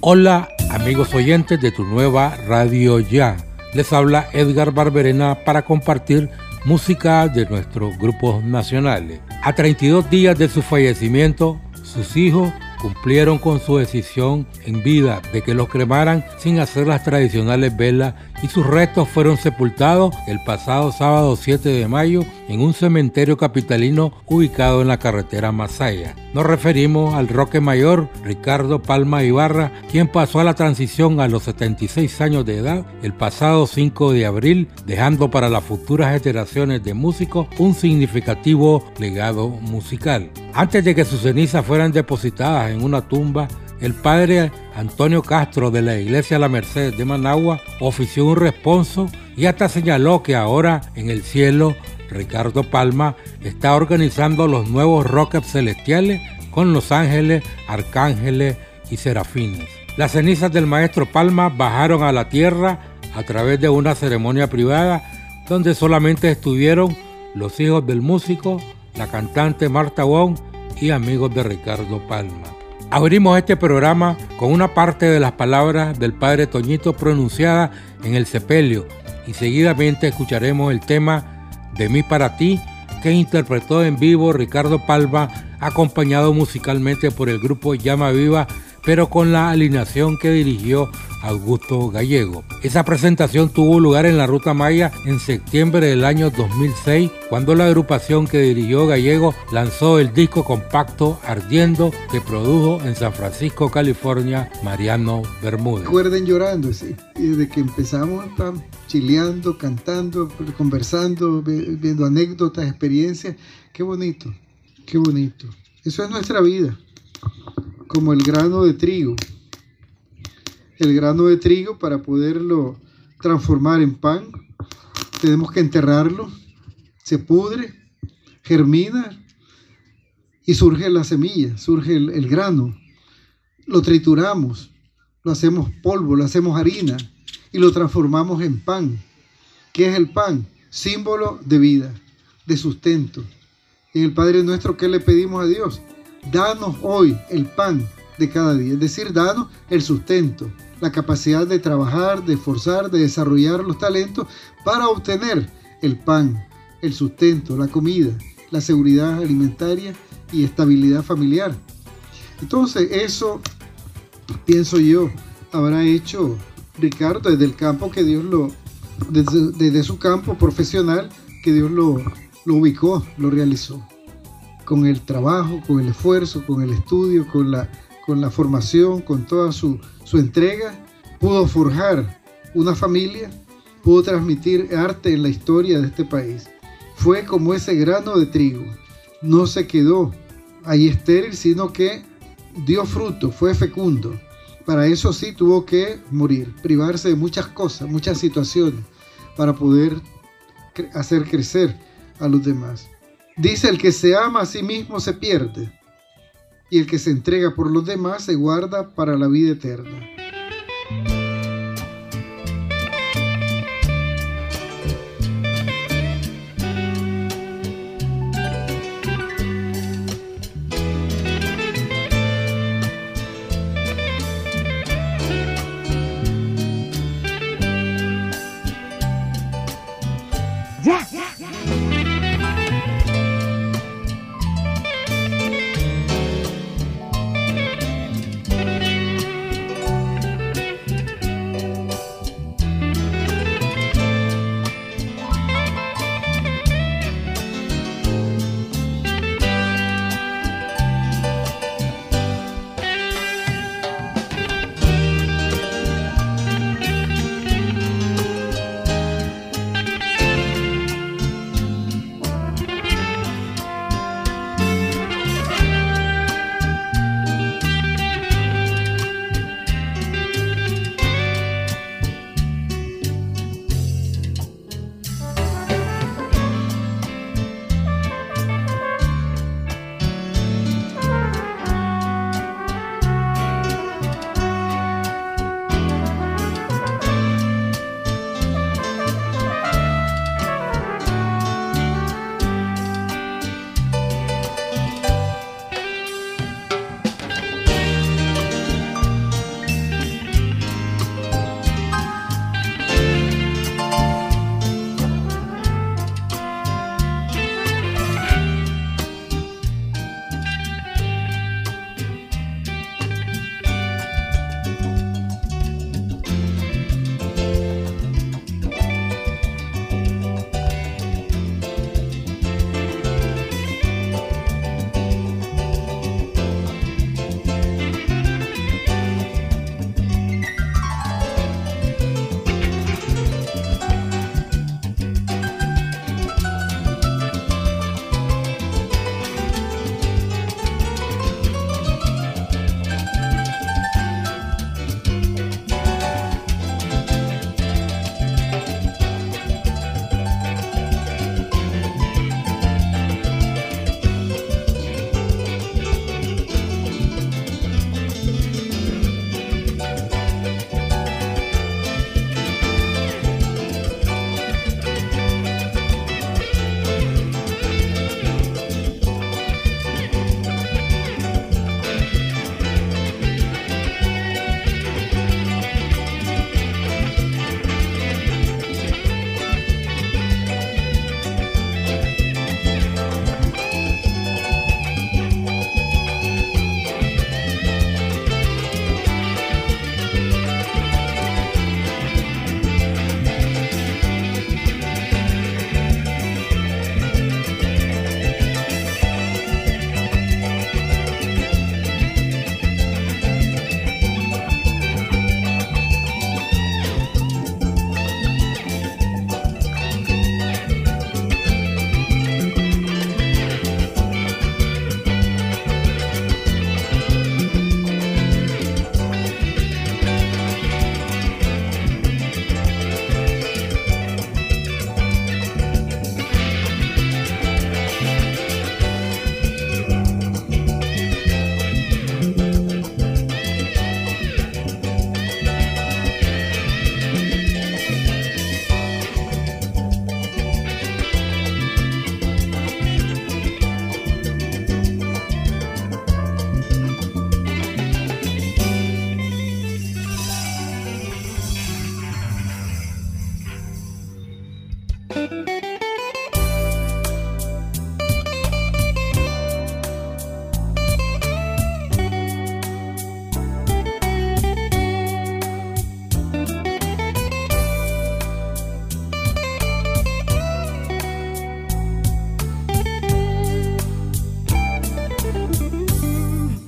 Hola amigos oyentes de tu nueva Radio Ya. Les habla Edgar Barberena para compartir música de nuestros grupos nacionales. A 32 días de su fallecimiento, sus hijos cumplieron con su decisión en vida de que los cremaran sin hacer las tradicionales velas y sus restos fueron sepultados el pasado sábado 7 de mayo en un cementerio capitalino ubicado en la carretera Masaya. Nos referimos al Roque Mayor Ricardo Palma Ibarra, quien pasó a la transición a los 76 años de edad el pasado 5 de abril, dejando para las futuras generaciones de músicos un significativo legado musical. Antes de que sus cenizas fueran depositadas en una tumba, el padre Antonio Castro de la Iglesia La Merced de Managua ofició un responso y hasta señaló que ahora en el cielo Ricardo Palma está organizando los nuevos rockets celestiales con los ángeles, arcángeles y serafines. Las cenizas del maestro Palma bajaron a la tierra a través de una ceremonia privada donde solamente estuvieron los hijos del músico, la cantante Marta Wong y amigos de Ricardo Palma. Abrimos este programa con una parte de las palabras del padre Toñito pronunciada en el sepelio. Y seguidamente escucharemos el tema De mí para ti que interpretó en vivo Ricardo Palma acompañado musicalmente por el grupo Llama Viva pero con la alineación que dirigió Augusto Gallego. Esa presentación tuvo lugar en la Ruta Maya en septiembre del año 2006, cuando la agrupación que dirigió Gallego lanzó el disco compacto Ardiendo que produjo en San Francisco, California, Mariano Bermúdez. Recuerden llorando, desde que empezamos, chileando, cantando, conversando, viendo anécdotas, experiencias. Qué bonito, qué bonito. Eso es nuestra vida, como el grano de trigo el grano de trigo para poderlo transformar en pan. Tenemos que enterrarlo, se pudre, germina y surge la semilla, surge el, grano. Lo trituramos, lo hacemos polvo, lo hacemos harina y lo transformamos en pan. ¿Qué es el pan? Símbolo de vida, de sustento. En el Padre nuestro, ¿qué le pedimos a Dios? Danos hoy el pan de cada día, es decir, danos el sustento, la capacidad de trabajar, de esforzar, de desarrollar los talentos para obtener el pan, el sustento, la comida, la seguridad alimentaria y estabilidad familiar. Entonces eso, pienso yo, habrá hecho Ricardo desde el campo que Dios lo, desde, su campo profesional que Dios lo, lo ubicó, lo realizó. Con el trabajo, con el esfuerzo, con el estudio, con la con la formación, con toda su, entrega, pudo forjar una familia, pudo transmitir arte en la historia de este país. Fue como ese grano de trigo. No se quedó ahí estéril, sino que dio fruto, fue fecundo. Para eso sí tuvo que morir, privarse de muchas cosas, muchas situaciones, para poder hacer crecer a los demás. Dice, el que se ama a sí mismo se pierde, y el que se entrega por los demás se guarda para la vida eterna.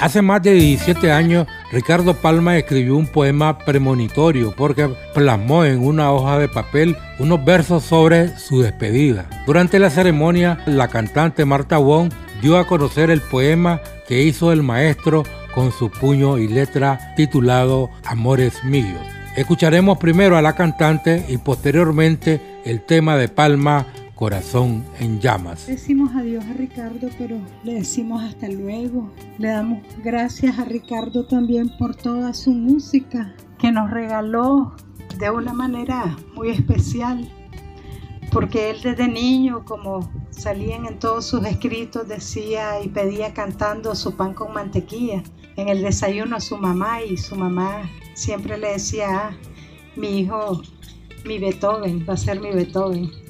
Hace más de 17 años, Ricardo Palma escribió un poema premonitorio porque plasmó en una hoja de papel unos versos sobre su despedida. Durante la ceremonia, la cantante Marta Wong dio a conocer el poema que hizo el maestro con su puño y letra titulado Amores Míos. Escucharemos primero a la cantante y posteriormente el tema de Palma corazón en llamas. Decimos adiós a Ricardo, pero le decimos hasta luego. Le damos gracias a Ricardo también por toda su música que nos regaló de una manera muy especial, porque él desde niño, como salían en todos sus escritos, decía y pedía cantando su pan con mantequilla en el desayuno a su mamá y su mamá siempre le decía, ah, mi hijo, mi Beethoven, va a ser mi Beethoven.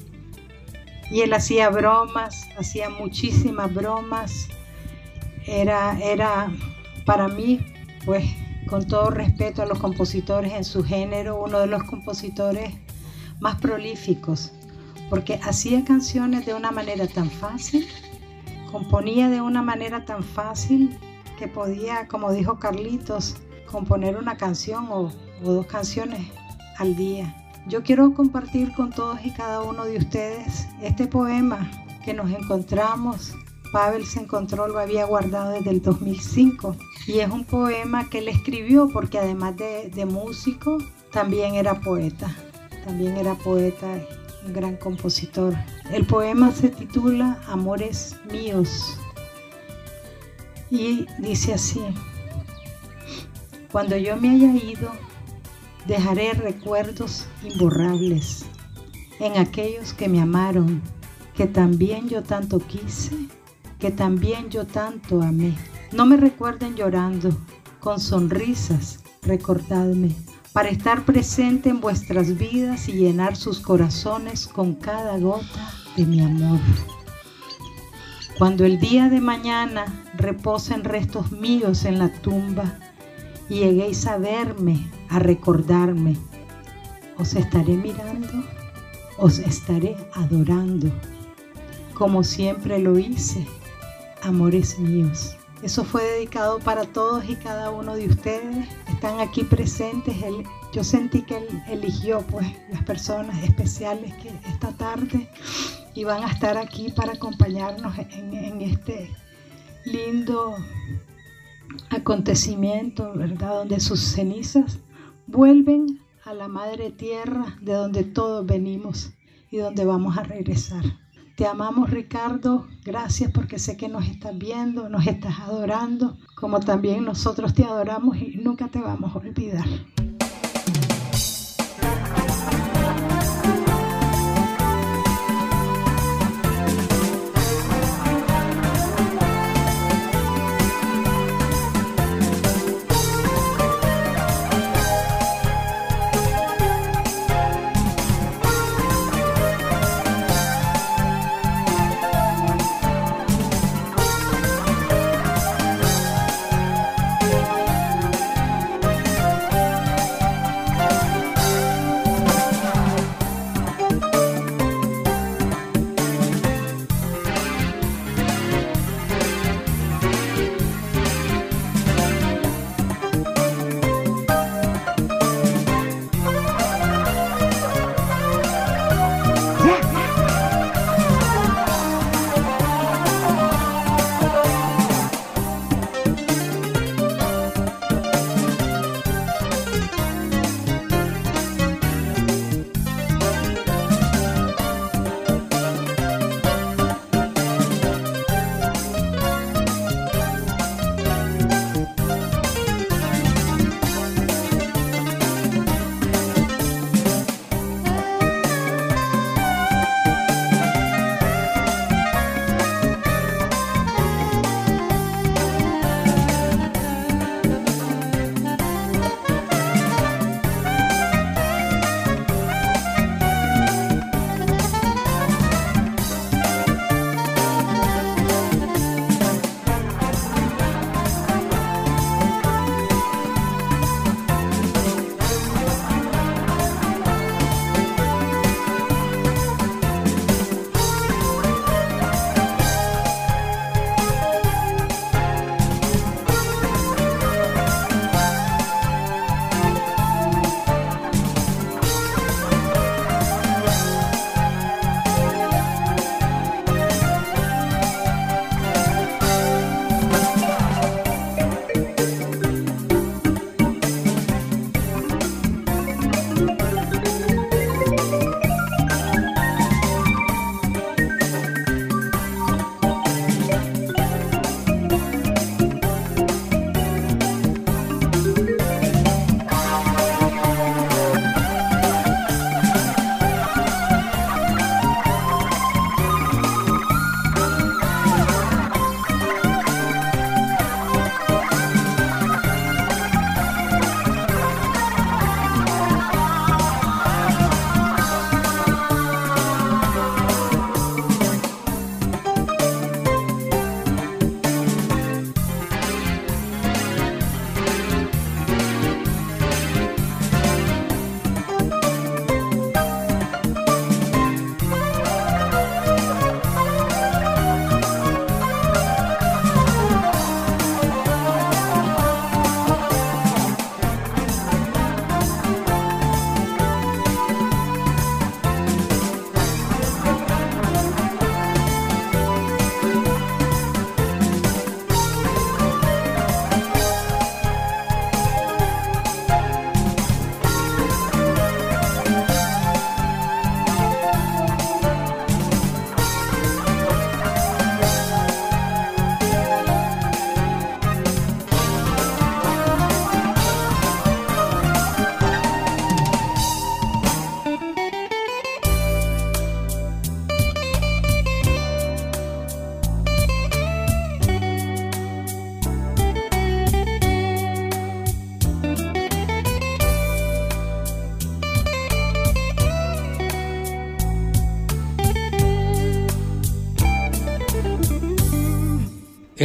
Y él hacía bromas, hacía muchísimas bromas. Era, era para mí, pues con todo respeto a los compositores en su género, uno de los compositores más prolíficos, porque hacía canciones de una manera tan fácil, componía de una manera tan fácil que podía, como dijo Carlitos, componer una canción o, o dos canciones al día. Yo quiero compartir con todos y cada uno de ustedes este poema que nos encontramos. Pavel se encontró, lo había guardado desde el 2005 y es un poema que él escribió porque además de, músico también era poeta, también era poeta, un gran compositor. El poema se titula Amores míos y dice así, cuando yo me haya ido, Dejaré recuerdos imborrables en aquellos que me amaron, que también yo tanto quise, que también yo tanto amé. No me recuerden llorando, con sonrisas, recordadme, para estar presente en vuestras vidas y llenar sus corazones con cada gota de mi amor. Cuando el día de mañana reposen restos míos en la tumba, y lleguéis a verme, a recordarme, os estaré mirando, os estaré adorando, como siempre lo hice, amores míos. Eso fue dedicado para todos y cada uno de ustedes. Están aquí presentes. yo sentí que él eligió pues las personas especiales que esta tarde iban a estar aquí para acompañarnos en este lindo acontecimiento, ¿verdad? Donde sus cenizas vuelven a la madre tierra de donde todos venimos y donde vamos a regresar. Te amamos Ricardo, gracias porque sé que nos estás viendo, nos estás adorando, como también nosotros te adoramos y nunca te vamos a olvidar.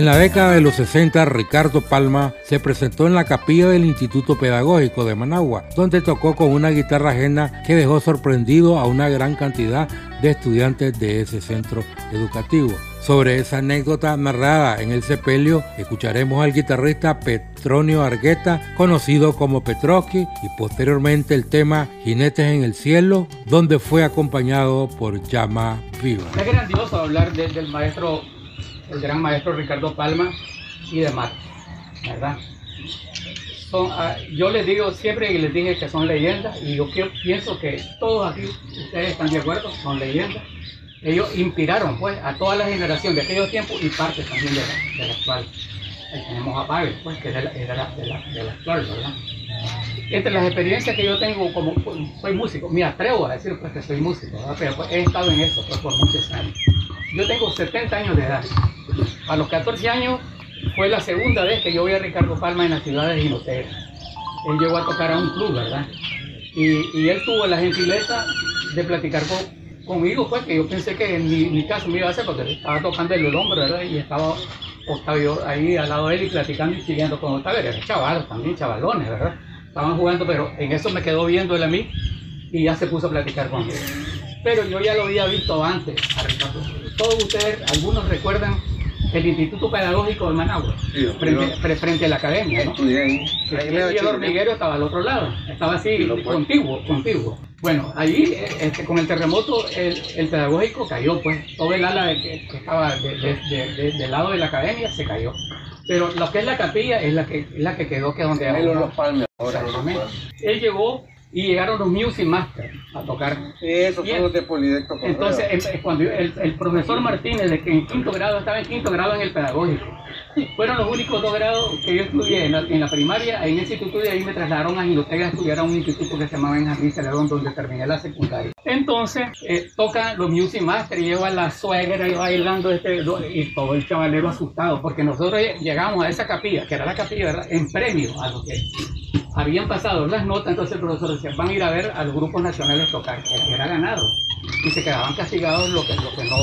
La década de los 60, Ricardo Palma se presentó en la capilla del Instituto Pedagógico de Managua, donde tocó con una guitarra ajena que dejó sorprendido a una gran cantidad de estudiantes de ese centro educativo. Sobre esa anécdota narrada en el sepelio, escucharemos al guitarrista Petronio Argueta, conocido como Petroski, y posteriormente el tema Jinetes en el Cielo, donde fue acompañado por Llama Viva. Es grandioso hablar del maestro, el gran maestro Ricardo Palma y de Mar, ¿verdad? Ah, yo les digo siempre y les dije que son leyendas y yo pienso que todos aquí, ustedes están de acuerdo, son leyendas ellos inspiraron pues a toda la generación de aquellos tiempos y parte también de la, actual. Ahí tenemos a Pavel, pues, que la, de, la, de la, actual, ¿verdad? Entre las experiencias que yo tengo como pues, soy músico, me atrevo a decir pues que soy músico, ¿verdad? pero pues, he estado en eso pues, por muchos años. Yo tengo 70 años de edad. A los 14 años fue la segunda vez que yo vi a Ricardo Palma en la ciudad de Jinotera. Él llegó a tocar a un club, ¿verdad? Y, él tuvo la gentileza de platicar con, conmigo, pues, que yo pensé que en mi, caso me iba a hacer porque estaba tocando el hombre, ¿verdad? Y estaba Octavio ahí al lado de él y platicando y siguiendo con Octavio. Eran chavalos también, chavalones, ¿verdad? Estaban jugando, pero en eso me quedó viendo él a mí y ya se puso a platicar conmigo. Pero yo ya lo había visto antes, Todos ustedes, algunos recuerdan el Instituto Pedagógico de Managua, frente, a la academia, ¿no? y el hormiguero estaba al otro lado, estaba así, contiguo, contiguo. Bueno, allí este, con el terremoto el, pedagógico cayó, pues todo el ala que, estaba del lado de la academia se cayó. Pero lo que es la capilla es la que, la que quedó, que es donde... Él llegó y llegaron los Music Masters a tocar. Sí, esos son los de Polidecto Entonces, cuando el, profesor Martínez, de que en quinto grado, estaba en quinto grado en el pedagógico, fueron los únicos dos grados que yo estudié en la, primaria, en ese instituto, y ahí me trasladaron a Ginotega a estudiar a un instituto que se llamaba Benjamín Celedón, donde terminé la secundaria. Entonces, eh, tocan los Music Masters, y lleva la suegra y bailando, este, y todo el chavalero asustado, porque nosotros llegamos a esa capilla, que era la capilla, en premio a lo que habían pasado las notas, entonces el profesor decía, van a ir a ver a los grupos nacionales tocar, que era ganado. Y se quedaban castigados lo que, lo que no,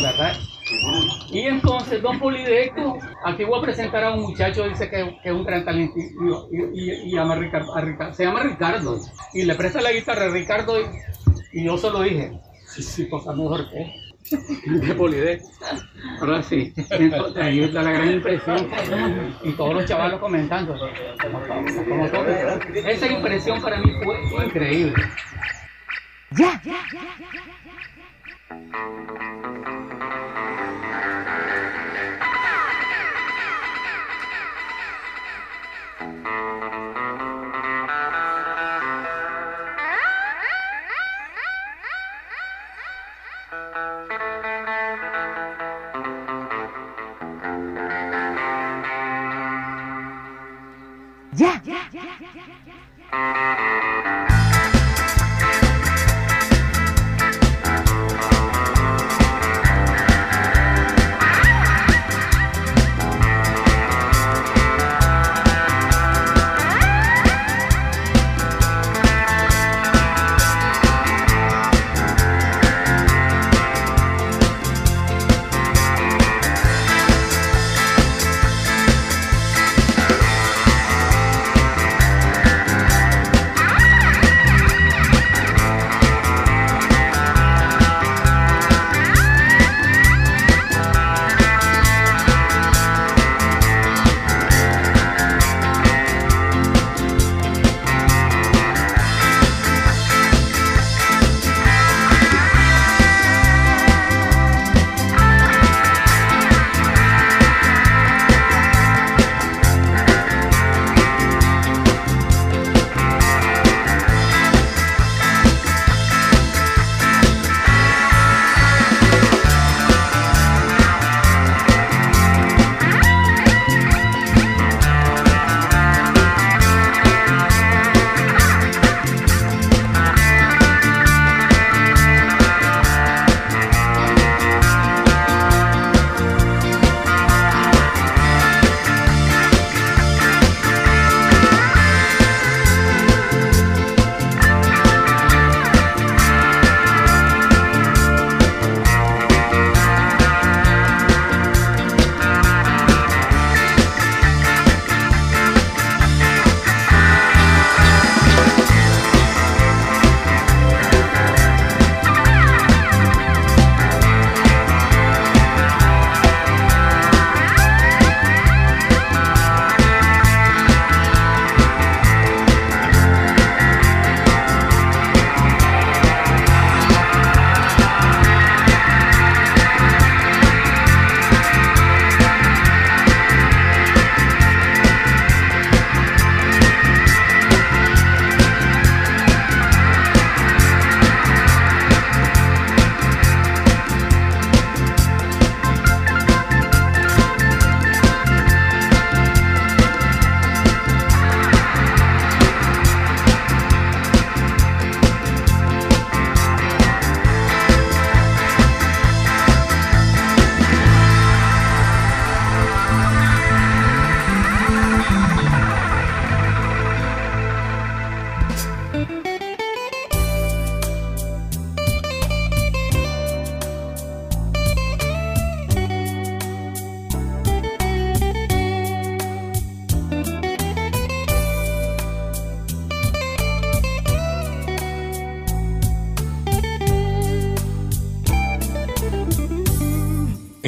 ¿verdad? Y entonces Don Polideco, aquí voy a presentar a un muchacho, dice que, es un gran talento, y, llama Ricardo, se llama Ricardo, y le presta la guitarra a Ricardo, y, yo solo dije, sí, sí, cosa mejor que de Polidec. Ahora sí, entonces ahí está la gran impresión y todos los chavalos comentando. Como todo. Esa impresión para mí fue increíble. Ya, ya, ya, ya, Ya. Ya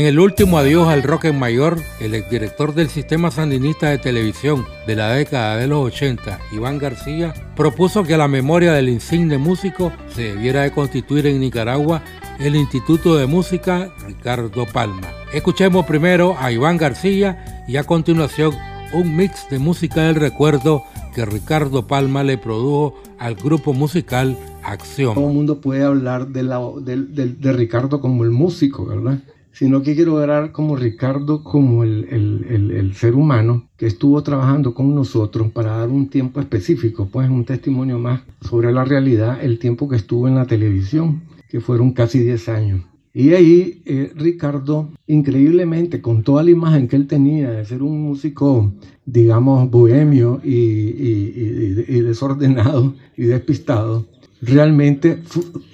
En el último adiós al rock en mayor, el exdirector del sistema sandinista de televisión de la década de los 80, Iván García, propuso que la memoria del insigne músico se debiera de constituir en Nicaragua el Instituto de Música Ricardo Palma. Escuchemos primero a Iván García y a continuación un mix de música del recuerdo que Ricardo Palma le produjo al grupo musical Acción. Todo el mundo puede hablar de, la, de Ricardo como el músico, ¿verdad? Sino que quiero ver como Ricardo, como el, el, el, ser humano que estuvo trabajando con nosotros para dar un tiempo específico, pues un testimonio más sobre la realidad, el tiempo que estuvo en la televisión, que fueron casi 10 años. Y ahí eh, Ricardo, increíblemente, con toda la imagen que él tenía de ser un músico, digamos, bohemio y, y, y desordenado y despistado, realmente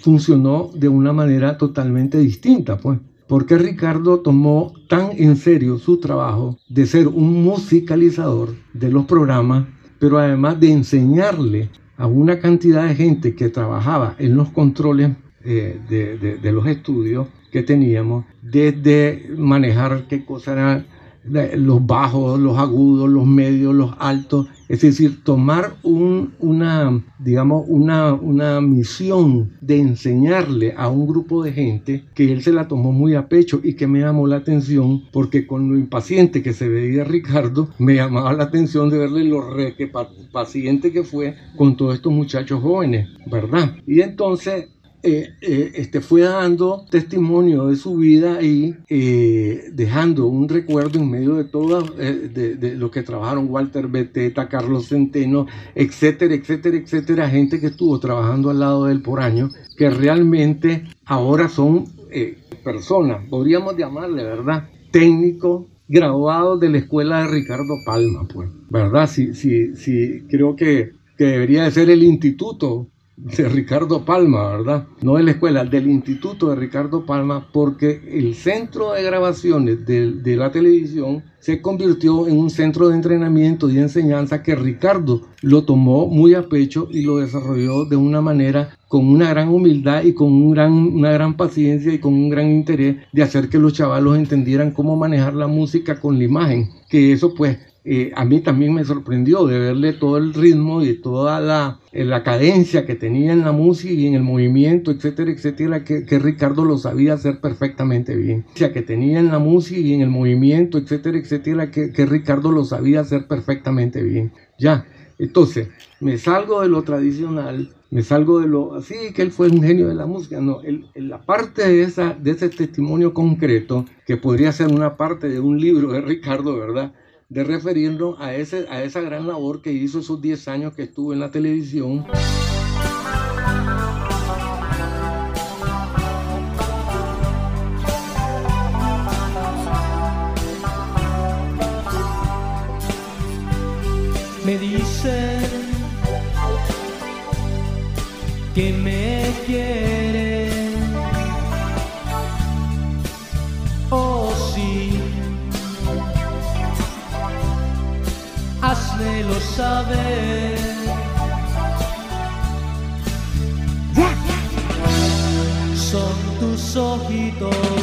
funcionó de una manera totalmente distinta, pues porque Ricardo tomó tan en serio su trabajo de ser un musicalizador de los programas, pero además de enseñarle a una cantidad de gente que trabajaba en los controles eh, de, los estudios que teníamos, desde manejar qué cosa era los bajos, los agudos, los medios, los altos, es decir, tomar una, digamos, una, una misión de enseñarle a un grupo de gente que él se la tomó muy a pecho y que me llamó la atención porque con lo impaciente que se veía Ricardo, me llamaba la atención de verle lo re que paciente que fue con todos estos muchachos jóvenes, ¿verdad? Y entonces eh, eh, este, fue dando testimonio de su vida y eh, dejando un recuerdo en medio de todo de, de, lo que trabajaron Walter Beteta, Carlos Centeno, etcétera, etcétera, etcétera, gente que estuvo trabajando al lado de él por años, que realmente ahora son personas, podríamos llamarle, ¿verdad? Técnicos, graduados de la escuela de Ricardo Palma, pues, ¿verdad? Sí, sí, sí, creo que, que debería de ser el instituto de Ricardo Palma, ¿verdad? No de la escuela, del Instituto de Ricardo Palma, porque el centro de grabaciones de, la televisión se convirtió en un centro de entrenamiento y enseñanza que Ricardo lo tomó muy a pecho y lo desarrolló de una manera con una gran humildad y con un gran, una gran paciencia y con un gran interés de hacer que los chavalos entendieran cómo manejar la música con la imagen, que eso pues eh, a mí también me sorprendió de verle todo el ritmo y toda la, eh, la cadencia que tenía en la música y en el movimiento, etcétera, etcétera, que, Ricardo lo sabía hacer perfectamente bien. Que tenía en la música y en el movimiento, etcétera, etcétera, que, que Ricardo lo sabía hacer perfectamente bien. Ya, entonces, me salgo de lo tradicional, me salgo de lo así que él fue un genio de la música. No, él, la parte de, esa, de ese testimonio concreto, que podría ser una parte de un libro de Ricardo, ¿verdad? De referirnos a, ese, a esa gran labor que hizo esos 10 años que estuvo en la televisión. Me dicen que me quieren. Saber. Son tus ojitos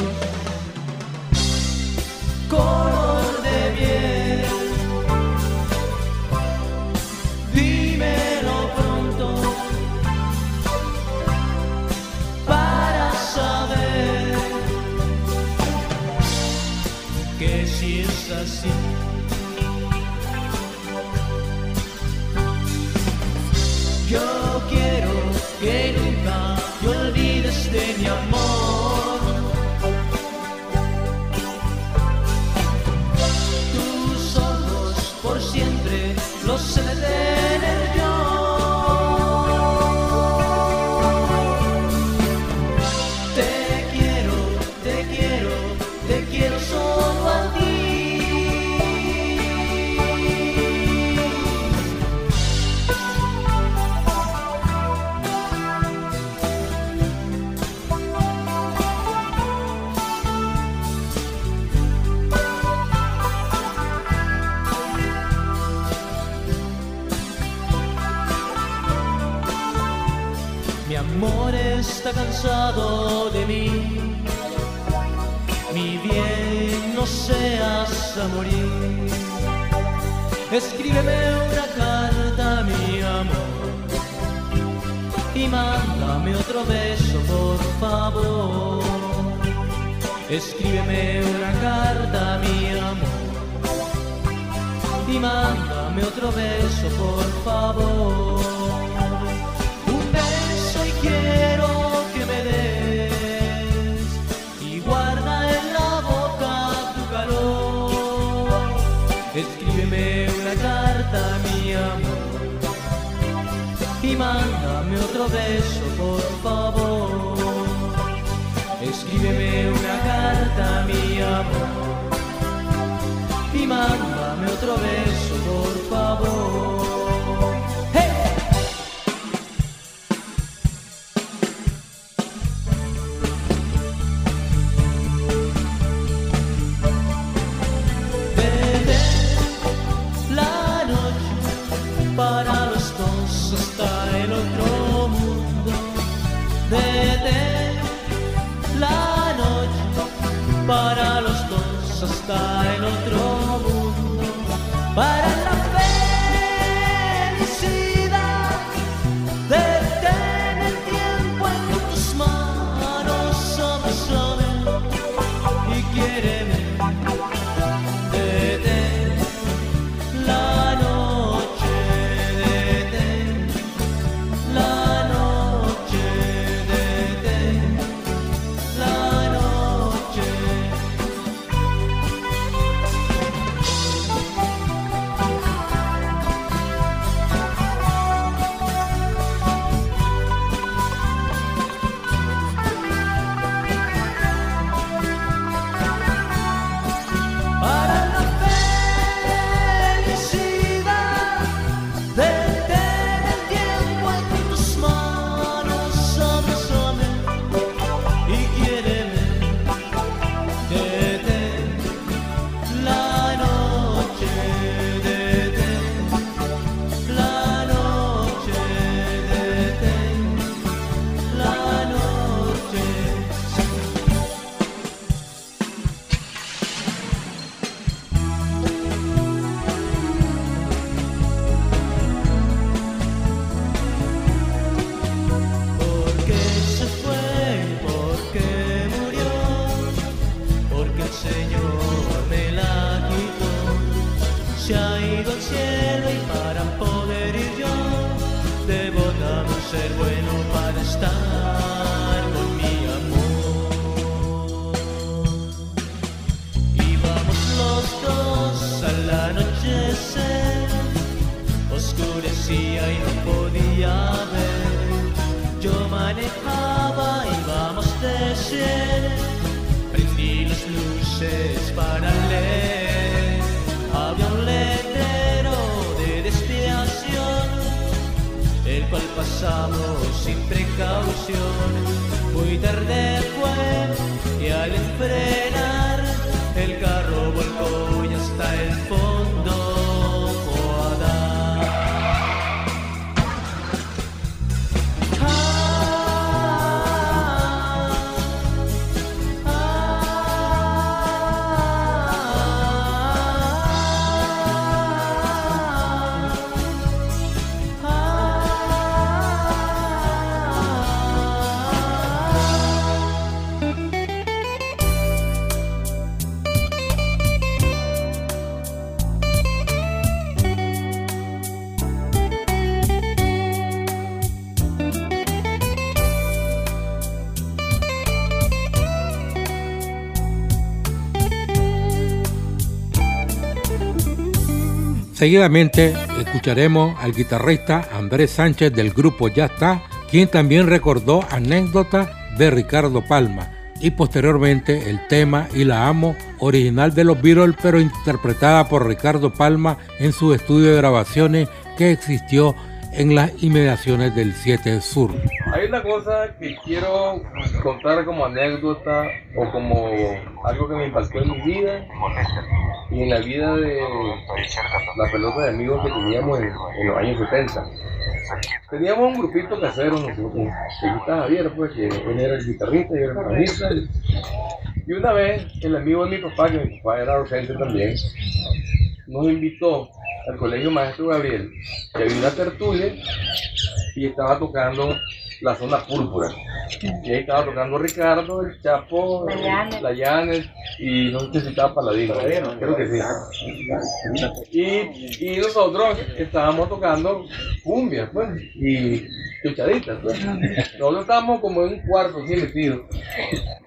a morir. Escríbeme una carta, mi amor, y mándame otro beso, por favor. Escríbeme una carta, mi amor, y mándame otro beso, por favor. Carta, mi amor, y mándame otro beso, por favor. Escríbeme una carta, mi amor, y mándame otro beso, por favor. Yo manejaba, íbamos de cien, prendí las luces para leer. Había un letrero de desviación, el cual pasamos sin precaución. Muy tarde fue y al frenar el carro Seguidamente escucharemos al guitarrista Andrés Sánchez del grupo Ya está, quien también recordó anécdotas de Ricardo Palma y posteriormente el tema Y la amo, original de los Beatles pero interpretada por Ricardo Palma en su estudio de grabaciones que existió en las inmediaciones del 7 Sur. Hay una cosa que quiero contar como anécdota o como algo que me impactó en mi vida y en la vida de la pelota de amigos que teníamos en, los años 70. Teníamos un grupito casero nosotros, que estaba Javier, pues, que él era el guitarrista yo era el bajista. Y una vez, el amigo de mi papá, que mi papá era docente también, nos invitó al colegio Maestro Gabriel, que había una tertulia y estaba tocando la zona púrpura. Y ahí estaba tocando Ricardo, el Chapo, La Llanes. la Llanes y no sé si estaba Paladino. Creo que sí. Y, y nosotros estábamos tocando cumbia, pues, y chuchaditas, pues. Nosotros estábamos como en un cuarto así metidos.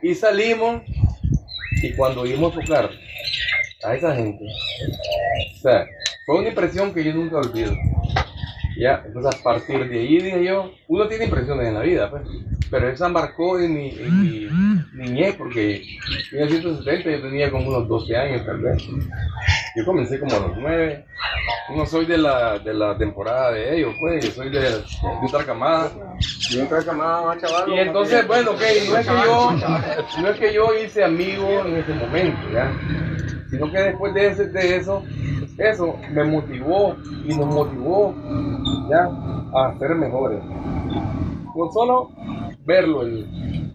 Y salimos, y cuando oímos tocar a esa gente, o sea, fue una impresión que yo nunca olvido. Ya, entonces a partir de ahí dije yo, uno tiene impresiones en la vida, pues, pero esa marcó en mi, en mi niñez, porque en 1970 yo tenía como unos 12 años tal vez. Yo comencé como a los 9, no soy de la, de la temporada de ellos, pues, yo soy de, de otra camada. Y otra camada. Y entonces, bueno, ok, no es que yo, no es que yo hice amigos en ese momento, ¿ya? Sino que después de, ese- de eso, eso me motivó y nos motivó, ¿ya? A ser mejores. Con solo verlo.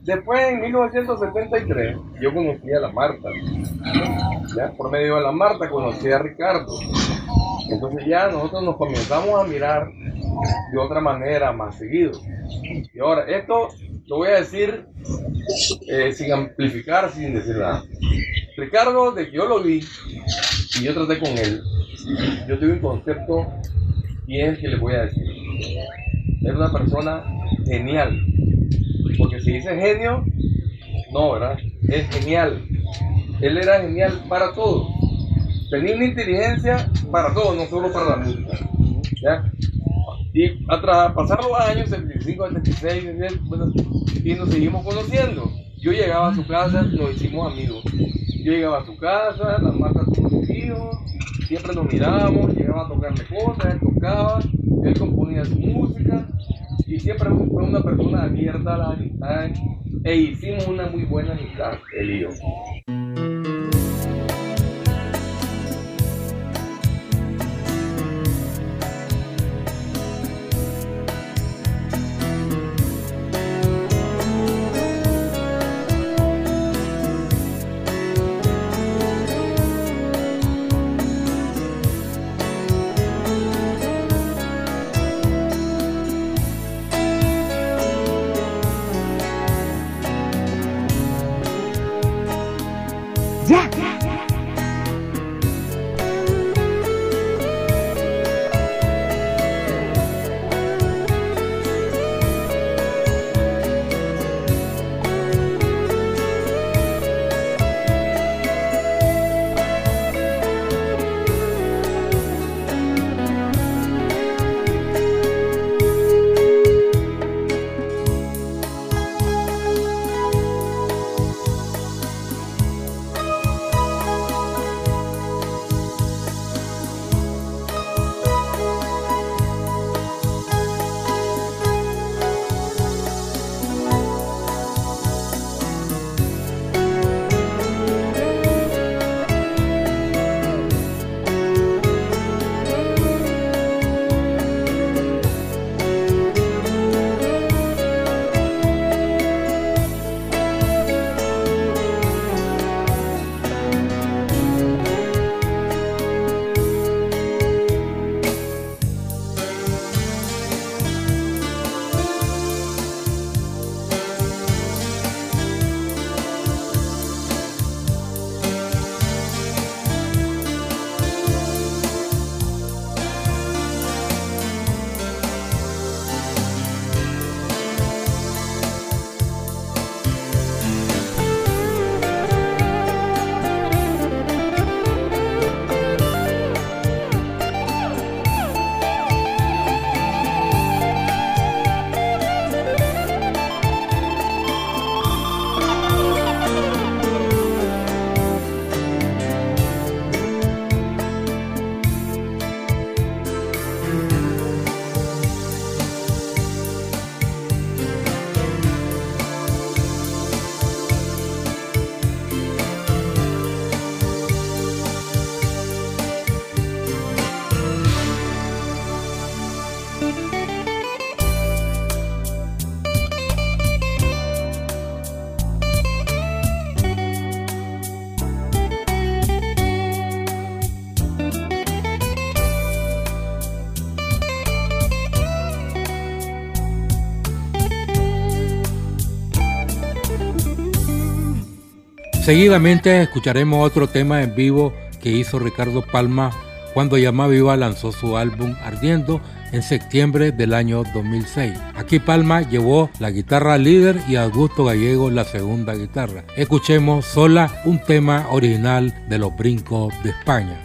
Después, en 1973, yo conocí a la Marta, ¿ya? Por medio de la Marta conocí a Ricardo. Entonces ya nosotros nos comenzamos a mirar de otra manera más seguido. Y ahora, esto lo voy a decir eh, sin amplificar, sin decir nada. Ricardo, de que yo lo vi y yo traté con él, yo tuve un concepto y es que les voy a decir. Era una persona genial. Porque si dice genio, no, ¿verdad? Es genial. Él era genial para todo. Tenía una inteligencia para todo, no solo para la música. ¿Ya? Y a tras pasar los años, 75, 76, 77, bueno, y nos seguimos conociendo. Yo llegaba a su casa, nos hicimos amigos. Yo llegaba a su casa, la Marta con sus hijos, siempre nos mirábamos, llegaba a tocarle cosas, él tocaba, él componía su música, y siempre fue una persona abierta a las amistades, e hicimos una muy buena amistad, él y. Seguidamente escucharemos otro tema en vivo que hizo Ricardo Palma cuando Llama Viva lanzó su álbum Ardiendo en septiembre del año 2006. Aquí Palma llevó la guitarra líder y Augusto Gallego la segunda guitarra. Escuchemos sola un tema original de los brincos de España.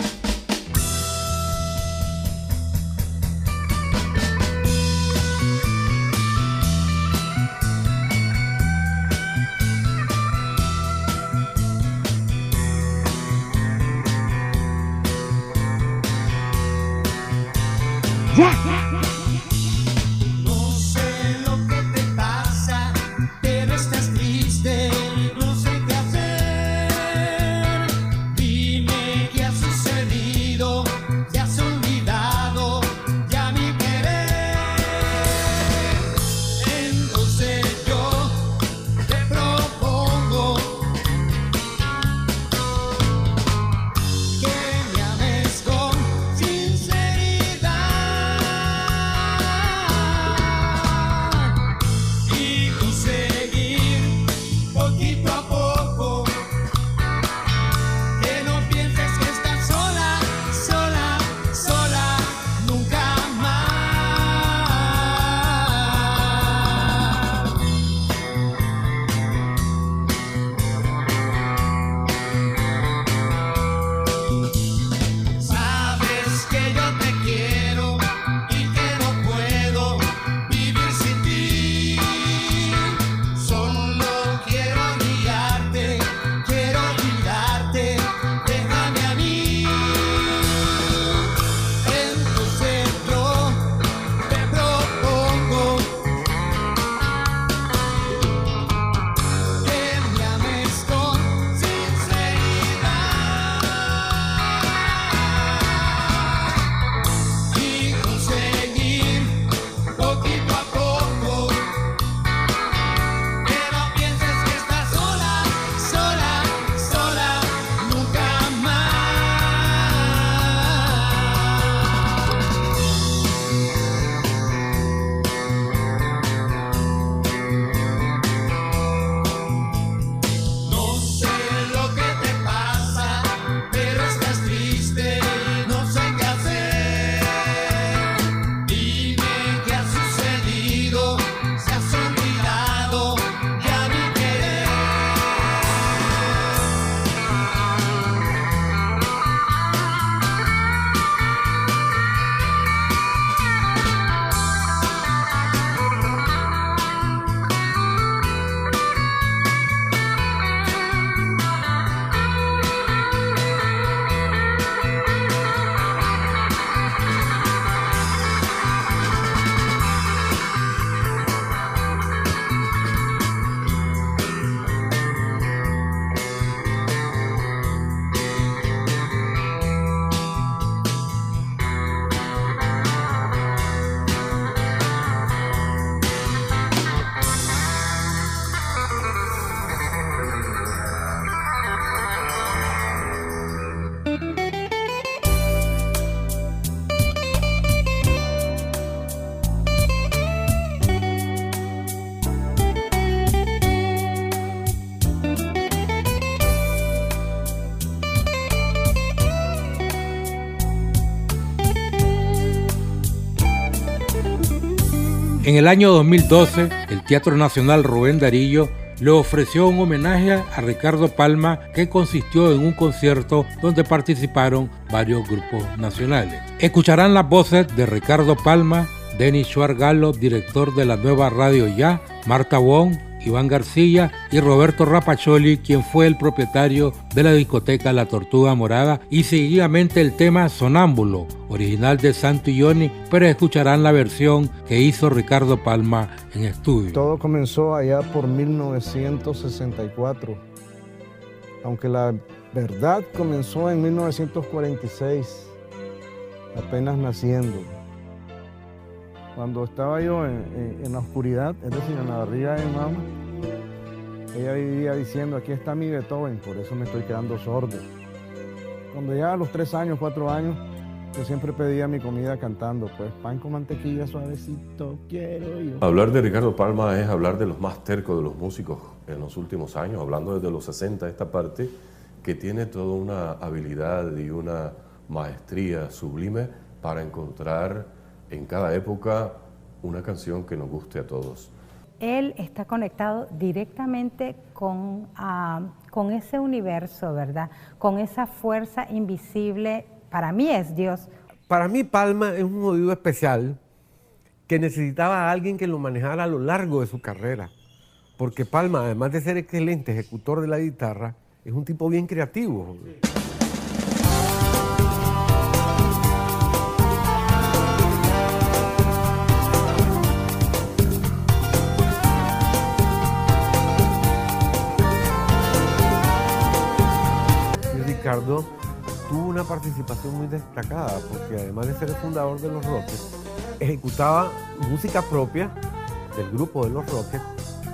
En el año 2012, el Teatro Nacional Rubén Darillo le ofreció un homenaje a Ricardo Palma que consistió en un concierto donde participaron varios grupos nacionales. Escucharán las voces de Ricardo Palma, Denis Schwargalo, director de la nueva radio Ya, Marta Wong, Iván García y Roberto Rapacholi, quien fue el propietario de la discoteca La Tortuga Morada, y seguidamente el tema Sonámbulo, original de Santo Johnny, pero escucharán la versión que hizo Ricardo Palma en estudio. Todo comenzó allá por 1964, aunque la verdad comenzó en 1946, apenas naciendo. Cuando estaba yo en, la oscuridad, es decir, en la barriga de mi mamá, ella vivía diciendo, aquí está mi Beethoven, por eso me estoy quedando sordo. Cuando ya a los tres años, cuatro años, yo siempre pedía mi comida cantando, pues pan con mantequilla suavecito, quiero yo. Hablar de Ricardo Palma es hablar de los más tercos de los músicos en los últimos años, hablando desde los 60, esta parte que tiene toda una habilidad y una maestría sublime para encontrar en cada época una canción que nos guste a todos. Él está conectado directamente con, ah, con ese universo, ¿verdad? Con esa fuerza invisible, para mí es Dios. Para mí Palma es un oído especial que necesitaba a alguien que lo manejara a lo largo de su carrera. Porque Palma, además de ser excelente ejecutor de la guitarra, es un tipo bien creativo. Tuvo una participación muy destacada porque además de ser el fundador de los Rockets, ejecutaba música propia del grupo de los Rockets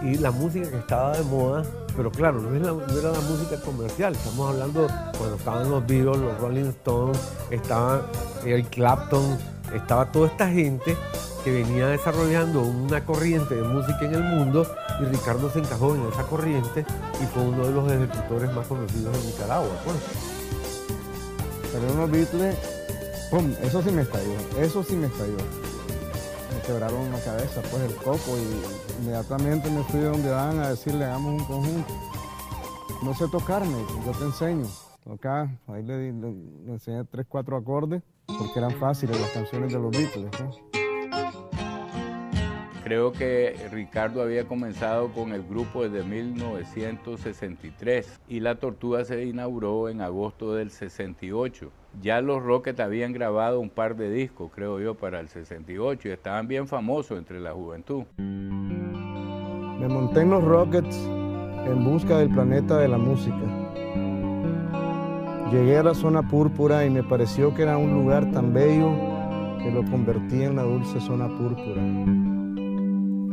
y la música que estaba de moda, pero claro, no, era la música comercial, estamos hablando cuando estaban los Beatles, los Rolling Stones, estaba Eric Clapton, estaba toda esta gente que venía desarrollando una corriente de música en el mundo y Ricardo se encajó en esa corriente y fue uno de los ejecutores más conocidos en Nicaragua. Pues. Salieron los Beatles, ¡pum! Eso sí me estalló, eso sí me estalló. Me quebraron la cabeza, pues el coco, y inmediatamente me fui de donde van a decirle, hagamos un conjunto. No sé tocarme, yo te enseño. Acá, ahí le, le- enseñé tres, cuatro acordes, porque eran fáciles las canciones de los Beatles. Creo que Ricardo había comenzado con el grupo desde 1963 y la Tortuga se inauguró en agosto del 68. Ya los Rockets habían grabado un par de discos, creo yo, para el 68 y estaban bien famosos entre la juventud. Me monté en los Rockets en busca del planeta de la música. Llegué a la zona púrpura y me pareció que era un lugar tan bello que lo convertí en la dulce zona púrpura.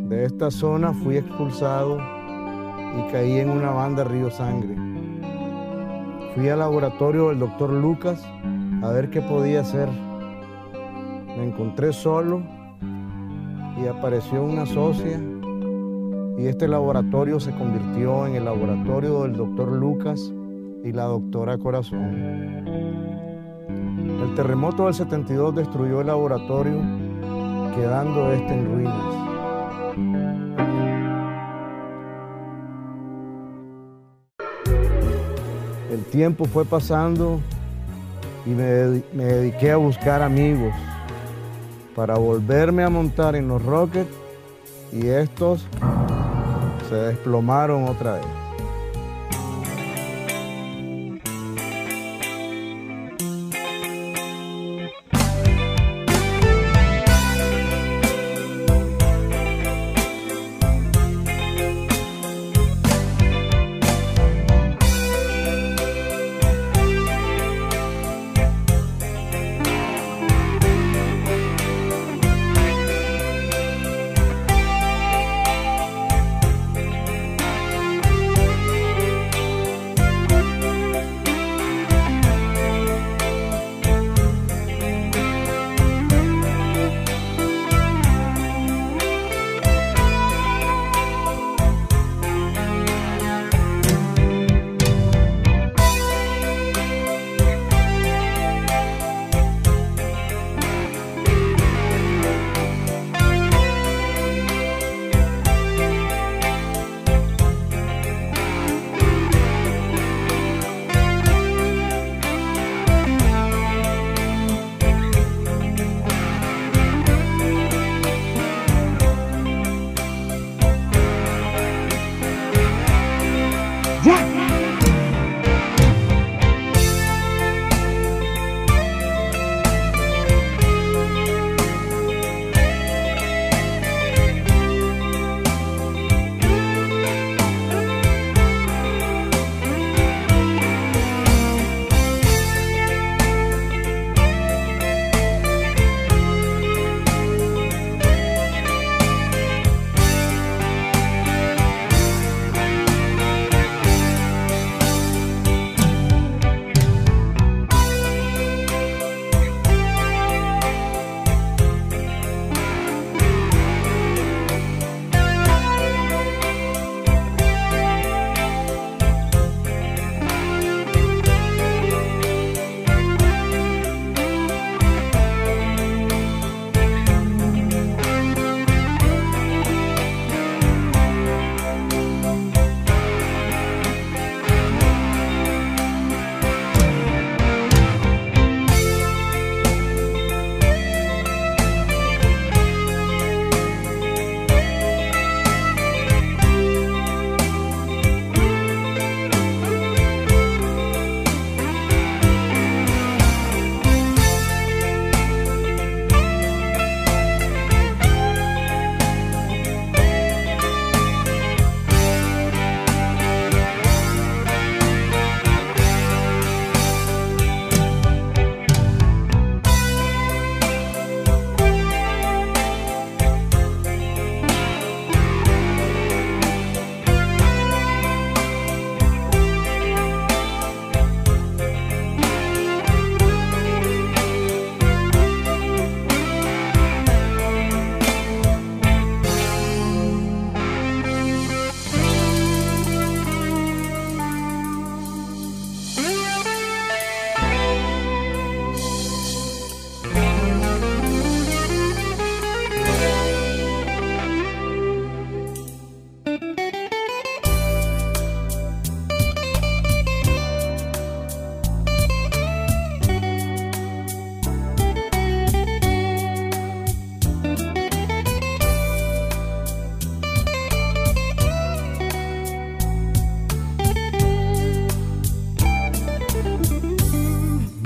De esta zona fui expulsado y caí en una banda Río Sangre. Fui al laboratorio del doctor Lucas a ver qué podía hacer. Me encontré solo y apareció una socia y este laboratorio se convirtió en el laboratorio del doctor Lucas y la doctora Corazón. El terremoto del 72 destruyó el laboratorio, quedando este en ruinas. Tiempo fue pasando y me, dedi- me dediqué a buscar amigos para volverme a montar en los Rockets y estos se desplomaron otra vez.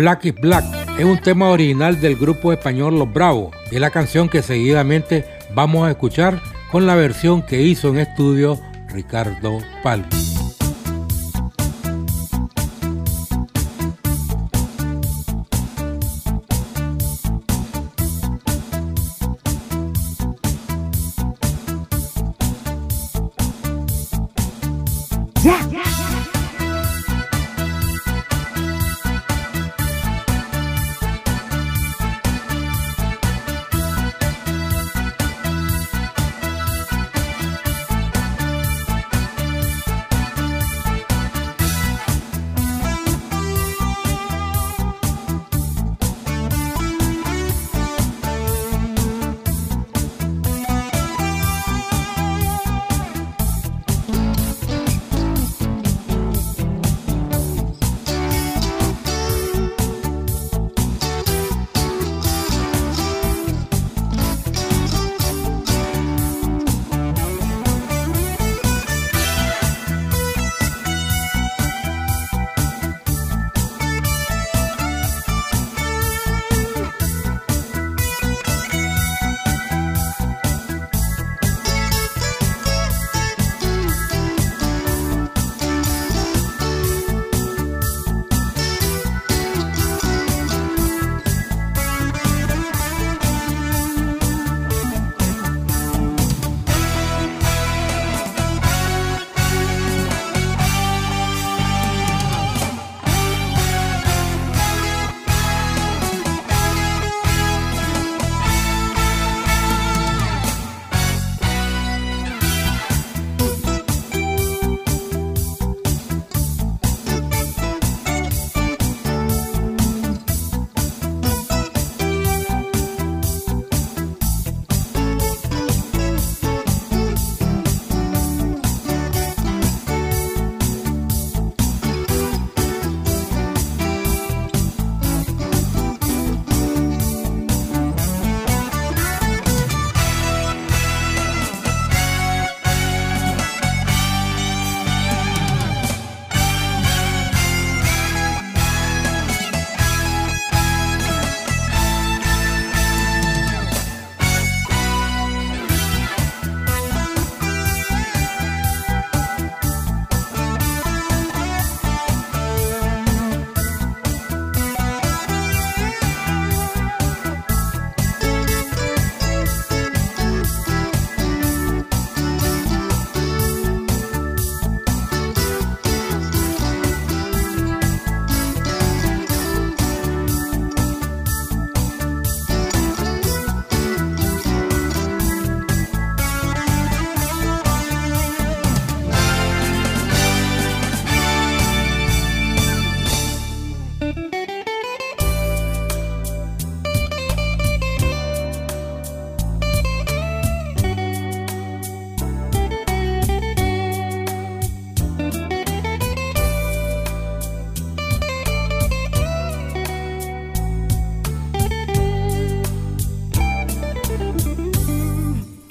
Black is Black es un tema original del grupo español Los Bravos. Es la canción que seguidamente vamos a escuchar con la versión que hizo en estudio Ricardo Palma.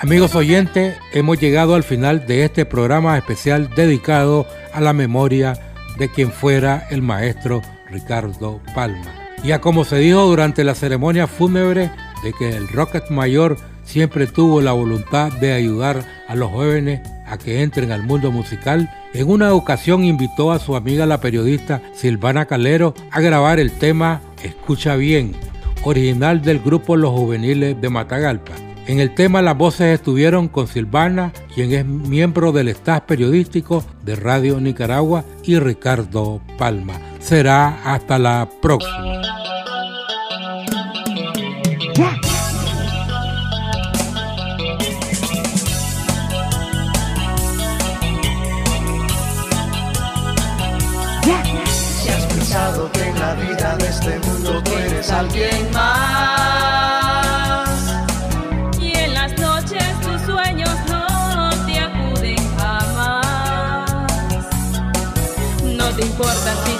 Amigos oyentes, hemos llegado al final de este programa especial dedicado a la memoria de quien fuera el maestro Ricardo Palma. Y a como se dijo durante la ceremonia fúnebre de que el Rocket Mayor siempre tuvo la voluntad de ayudar a los jóvenes a que entren al mundo musical, en una ocasión invitó a su amiga la periodista Silvana Calero a grabar el tema Escucha bien, original del grupo Los Juveniles de Matagalpa. En el tema las voces estuvieron con Silvana, quien es miembro del staff periodístico de Radio Nicaragua, y Ricardo Palma. Será hasta la próxima.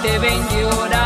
Te ven